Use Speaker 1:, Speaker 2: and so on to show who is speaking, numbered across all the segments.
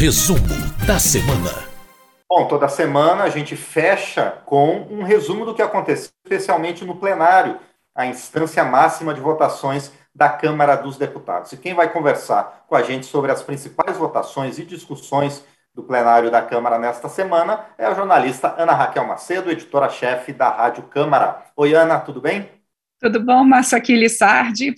Speaker 1: Resumo da semana.
Speaker 2: Bom, toda semana a gente fecha com um resumo do que aconteceu, especialmente no plenário, a instância máxima de votações da Câmara dos Deputados. E quem vai conversar com a gente sobre as principais votações e discussões do plenário da Câmara nesta semana é a jornalista Ana Raquel Macedo, editora-chefe da Rádio Câmara. Oi, Ana, tudo bem?
Speaker 3: Tudo bom, Márcio Aquiles Sardi,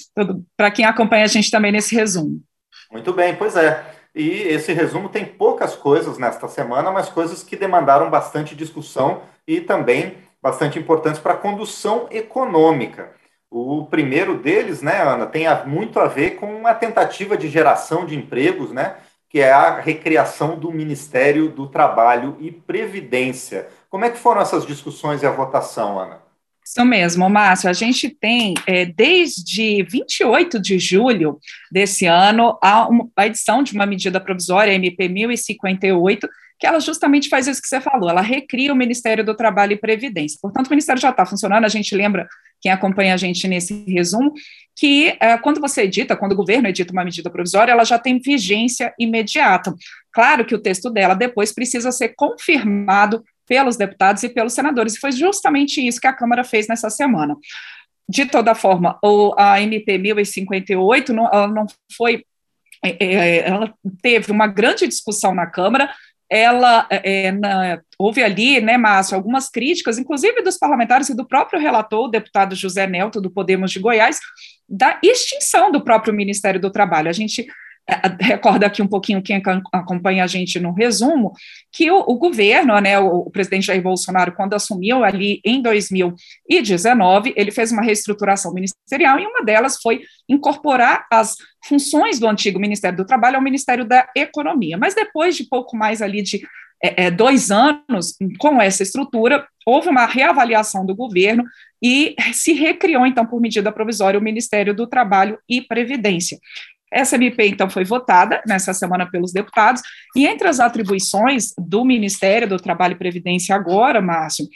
Speaker 3: para quem acompanha a gente também nesse resumo.
Speaker 2: Muito bem, pois é. E esse resumo tem poucas coisas nesta semana, mas coisas que demandaram bastante discussão e também bastante importantes para a condução econômica. O primeiro deles, né, Ana, tem muito a ver com a tentativa de geração de empregos, né, que é a recriação do Ministério do Trabalho e Previdência. Como é que foram essas discussões e a votação, Ana?
Speaker 3: Isso mesmo, Márcio. A gente tem, é, desde 28 de julho desse ano, a, a edição de uma medida provisória, MP 1058, que ela justamente faz isso que você falou, ela recria o Ministério do Trabalho e Previdência. Portanto, o Ministério já está funcionando, a gente lembra, quem acompanha a gente nesse resumo, que é, quando você edita, quando o governo edita uma medida provisória, ela já tem vigência imediata. Claro que o texto dela depois precisa ser confirmado pelos deputados e pelos senadores, e foi justamente isso que a Câmara fez nessa semana. De toda forma, o, a MP 1058 não, ela não foi. É, é, ela teve uma grande discussão na Câmara, ela é, na, houve ali, né, Márcio, algumas críticas, inclusive dos parlamentares e do próprio relator, o deputado José Nelto, do Podemos de Goiás, da extinção do próprio Ministério do Trabalho. A gente é, recorda aqui um pouquinho quem acompanha a gente no resumo, que o, o governo, né, o, o, presidente Jair Bolsonaro, quando assumiu ali em 2019, ele fez uma reestruturação ministerial e uma delas foi incorporar as funções do antigo Ministério do Trabalho ao Ministério da Economia. Mas depois de pouco mais ali de é, é, dois anos com essa estrutura, houve uma reavaliação do governo e se recriou, então, por medida provisória, o Ministério do Trabalho e Previdência. Essa MP, então, foi votada nessa semana pelos deputados, e entre as atribuições do Ministério do Trabalho e Previdência agora, Márcio,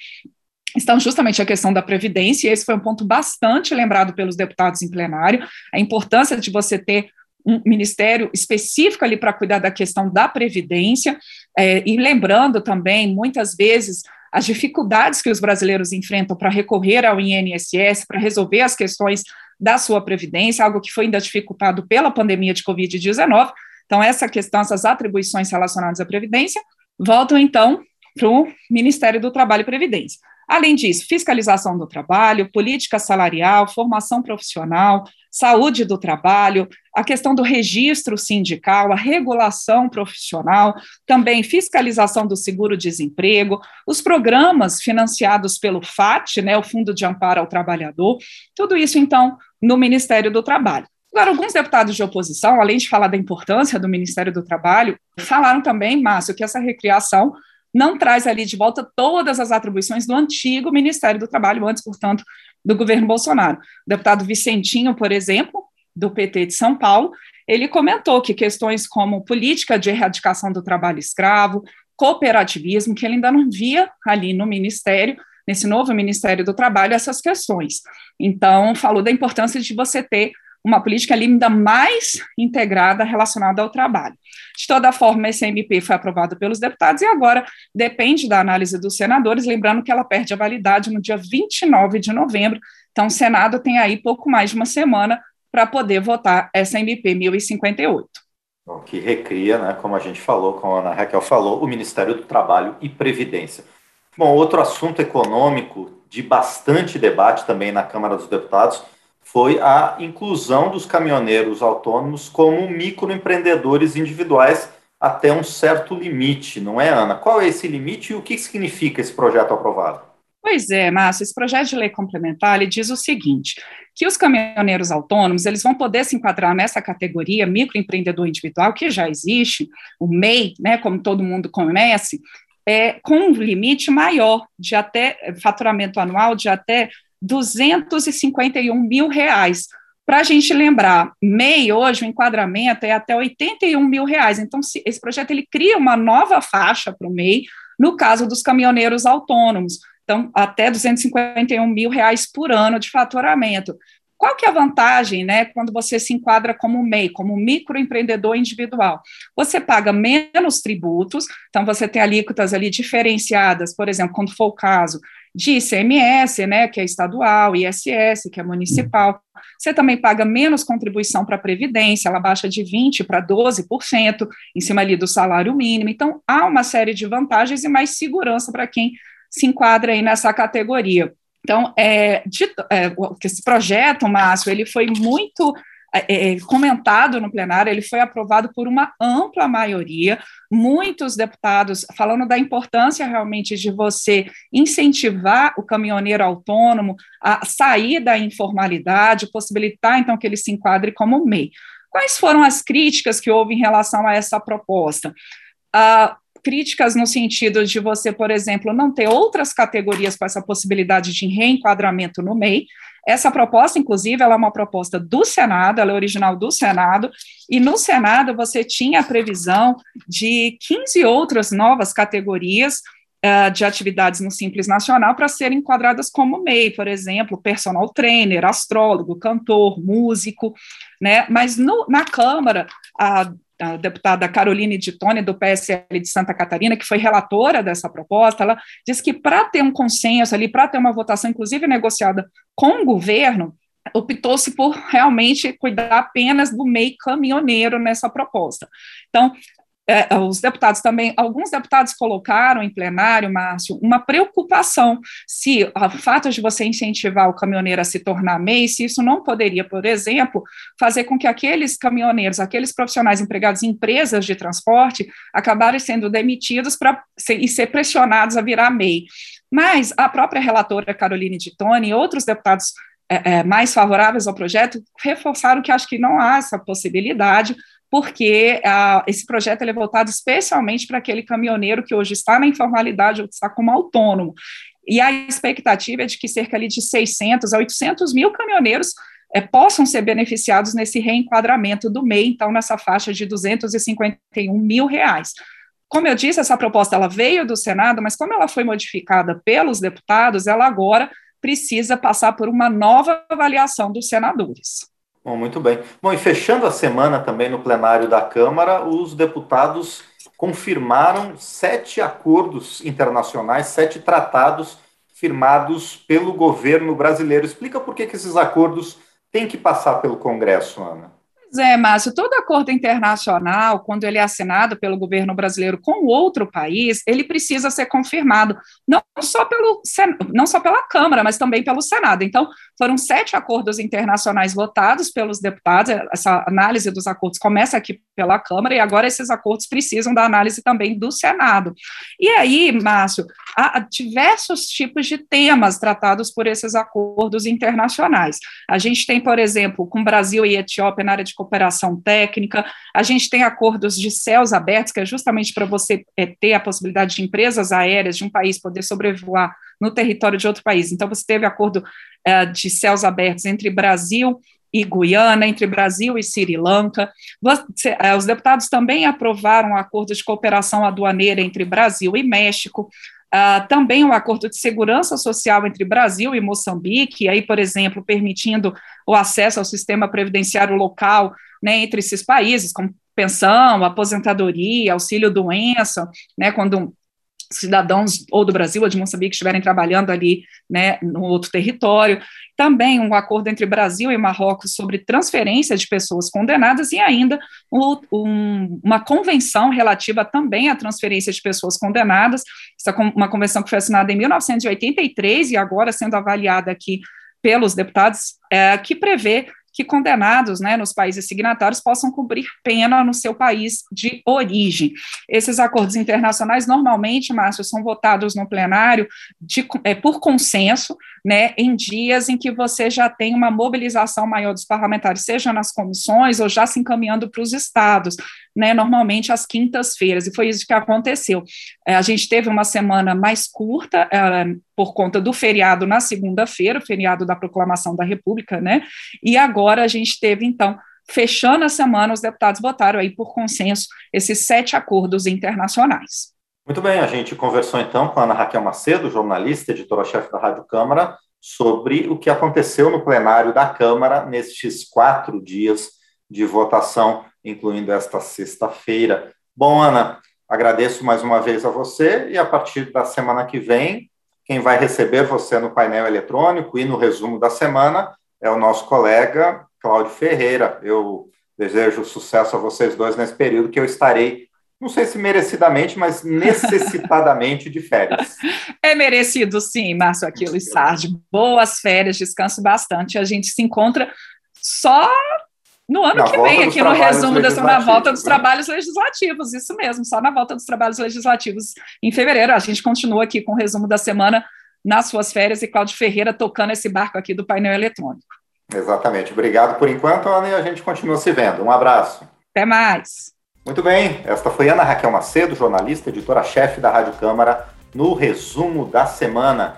Speaker 3: estão justamente a questão da previdência, e esse foi um ponto bastante lembrado pelos deputados em plenário, a importância de você ter um ministério específico ali para cuidar da questão da previdência, é, e lembrando também, muitas vezes, as dificuldades que os brasileiros enfrentam para recorrer ao INSS, para resolver as questões da sua previdência, algo que foi ainda dificultado pela pandemia de Covid-19. Então, essa questão, essas atribuições relacionadas à previdência, voltam então para o Ministério do Trabalho e Previdência. Além disso, fiscalização do trabalho, política salarial, formação profissional, saúde do trabalho, a questão do registro sindical, a regulação profissional, também fiscalização do seguro-desemprego, os programas financiados pelo FAT, né, o Fundo de Amparo ao Trabalhador, tudo isso, então, no Ministério do Trabalho. Agora, alguns deputados de oposição, além de falar da importância do Ministério do Trabalho, falaram também, Márcio, que essa recriação não traz ali de volta todas as atribuições do antigo Ministério do Trabalho, antes, portanto, do governo Bolsonaro. O deputado Vicentinho, por exemplo, do PT de São Paulo, ele comentou que questões como política de erradicação do trabalho escravo, cooperativismo, que ele ainda não via ali no Ministério, nesse novo Ministério do Trabalho, essas questões. Então, falou da importância de você ter uma política ainda mais integrada relacionada ao trabalho. De toda forma, esse MP foi aprovado pelos deputados e agora depende da análise dos senadores, lembrando que ela perde a validade no dia 29 de novembro, então o Senado tem aí pouco mais de uma semana para poder votar essa MP 1058.
Speaker 2: Bom, que recria, né, como a gente falou, como a Ana Raquel falou, o Ministério do Trabalho e Previdência. Bom, outro assunto econômico de bastante debate também na Câmara dos Deputados foi a inclusão dos caminhoneiros autônomos como microempreendedores individuais até um certo limite, não é, Ana? Qual é esse limite e o que significa esse projeto aprovado?
Speaker 3: Pois é, Márcio, esse projeto de lei complementar ele diz o seguinte, que os caminhoneiros autônomos, eles vão poder se enquadrar nessa categoria microempreendedor individual, que já existe, o MEI, né, como todo mundo conhece, é, com um limite maior de até faturamento anual de até 251 mil reais. Para a gente lembrar, MEI hoje o enquadramento é até 81 mil reais. Então, se, esse projeto ele cria uma nova faixa para o MEI, no caso dos caminhoneiros autônomos. Então, até 251 mil reais por ano de faturamento. qual que é a vantagem, né, quando você se enquadra como MEI, como microempreendedor individual? Você paga menos tributos, então você tem alíquotas ali diferenciadas, por exemplo, quando for o caso de ICMS, né, que é estadual, ISS, que é municipal. Você também paga menos contribuição para a Previdência, ela baixa de 20% para 12%, em cima ali do salário mínimo. Então, há uma série de vantagens e mais segurança para quem se enquadra aí nessa categoria. Então, é, de, é, esse projeto, Márcio, ele foi muito é, é, comentado no plenário, ele foi aprovado por uma ampla maioria, muitos deputados falando da importância realmente de você incentivar o caminhoneiro autônomo a sair da informalidade, possibilitar então que ele se enquadre como MEI. Quais foram as críticas que houve em relação a essa proposta? Uh, críticas no sentido de você, por exemplo, não ter outras categorias com essa possibilidade de reenquadramento no MEI. Essa proposta, inclusive, ela é uma proposta do Senado, ela é original do Senado, e no Senado você tinha a previsão de 15 outras novas categorias uh, de atividades no Simples Nacional para serem enquadradas como MEI, por exemplo, personal trainer, astrólogo, cantor, músico, né? Mas no, na Câmara, a a deputada Caroline Tone, do PSL de Santa Catarina, que foi relatora dessa proposta, ela disse que para ter um consenso ali, para ter uma votação, inclusive negociada com o governo, optou-se por realmente cuidar apenas do meio caminhoneiro nessa proposta. Então, é, os deputados também, alguns deputados colocaram em plenário, Márcio, uma preocupação se o fato de você incentivar o caminhoneiro a se tornar MEI, se isso não poderia, por exemplo, fazer com que aqueles caminhoneiros, aqueles profissionais empregados em empresas de transporte, acabarem sendo demitidos para e ser pressionados a virar MEI. Mas a própria relatora Caroline de Tone e outros deputados é, é, mais favoráveis ao projeto reforçaram que acho que não há essa possibilidade, porque uh, esse projeto é voltado especialmente para aquele caminhoneiro que hoje está na informalidade ou está como autônomo. E a expectativa é de que cerca ali de 600 a 800 mil caminhoneiros é, possam ser beneficiados nesse reenquadramento do MEI, então nessa faixa de 251 mil reais. Como eu disse, essa proposta ela veio do Senado, mas como ela foi modificada pelos deputados, ela agora precisa passar por uma nova avaliação dos senadores.
Speaker 2: Bom, muito bem. Bom, e fechando a semana também no plenário da Câmara, os deputados confirmaram sete acordos internacionais, sete tratados firmados pelo governo brasileiro. Explica por que, que esses acordos têm que passar pelo Congresso, Ana.
Speaker 3: É, Márcio, todo acordo internacional, quando ele é assinado pelo governo brasileiro com outro país, ele precisa ser confirmado, não só, pelo, não só pela Câmara, mas também pelo Senado. Então, foram sete acordos internacionais votados pelos deputados, essa análise dos acordos começa aqui pela Câmara, e agora esses acordos precisam da análise também do Senado. E aí, Márcio, há diversos tipos de temas tratados por esses acordos internacionais. A gente tem, por exemplo, com Brasil e Etiópia na área de cooperação técnica, a gente tem acordos de céus abertos, que é justamente para você é, ter a possibilidade de empresas aéreas de um país poder sobrevoar no território de outro país. Então, você teve acordo é, de céus abertos entre Brasil e Guiana, entre Brasil e Sri Lanka. É, os deputados também aprovaram um acordo de cooperação aduaneira entre Brasil e México. Uh, também o um acordo de segurança social entre Brasil e Moçambique, aí, por exemplo, permitindo o acesso ao sistema previdenciário local né, entre esses países, como pensão, aposentadoria, auxílio-doença, né, quando cidadãos ou do Brasil ou de Moçambique estiverem trabalhando ali né, no outro território. Também um acordo entre Brasil e Marrocos sobre transferência de pessoas condenadas e ainda um, um, uma convenção relativa também à transferência de pessoas condenadas. Essa uma convenção que foi assinada em 1983 e agora sendo avaliada aqui pelos deputados, é, que prevê que condenados né, nos países signatários possam cumprir pena no seu país de origem. Esses acordos internacionais, normalmente, Márcio, são votados no plenário de, é, por consenso, né, em dias em que você já tem uma mobilização maior dos parlamentares, seja nas comissões ou já se encaminhando para os estados, né, normalmente às quintas-feiras, e foi isso que aconteceu. É, a gente teve uma semana mais curta, é, por conta do feriado na segunda-feira, o feriado da proclamação da República, né, e agora a gente teve, então, fechando a semana, os deputados votaram aí por consenso esses sete acordos internacionais.
Speaker 2: Muito bem, a gente conversou então com a Ana Raquel Macedo, jornalista, editora-chefe da Rádio Câmara, sobre o que aconteceu no plenário da Câmara nestes quatro dias de votação, incluindo esta sexta-feira. Bom, Ana, agradeço mais uma vez a você e a partir da semana que vem, quem vai receber você no painel eletrônico e no resumo da semana é o nosso colega Cláudio Ferreira. Eu desejo sucesso a vocês dois nesse período que eu estarei não sei se merecidamente, mas necessitadamente de férias.
Speaker 3: É merecido, sim, Márcio Aquilo e Sardi. Boas férias, descanse bastante. A gente se encontra só no ano na que vem, aqui no resumo da na volta dos né? trabalhos legislativos, isso mesmo, só na volta dos trabalhos legislativos em fevereiro. A gente continua aqui com o resumo da semana nas suas férias e Cláudio Ferreira tocando esse barco aqui do painel eletrônico.
Speaker 2: Exatamente. Obrigado por enquanto, Ana, e a gente continua se vendo. Um abraço.
Speaker 3: Até mais.
Speaker 2: Muito bem, esta foi Ana Raquel Macedo, jornalista, editora-chefe da Rádio Câmara, no resumo da semana.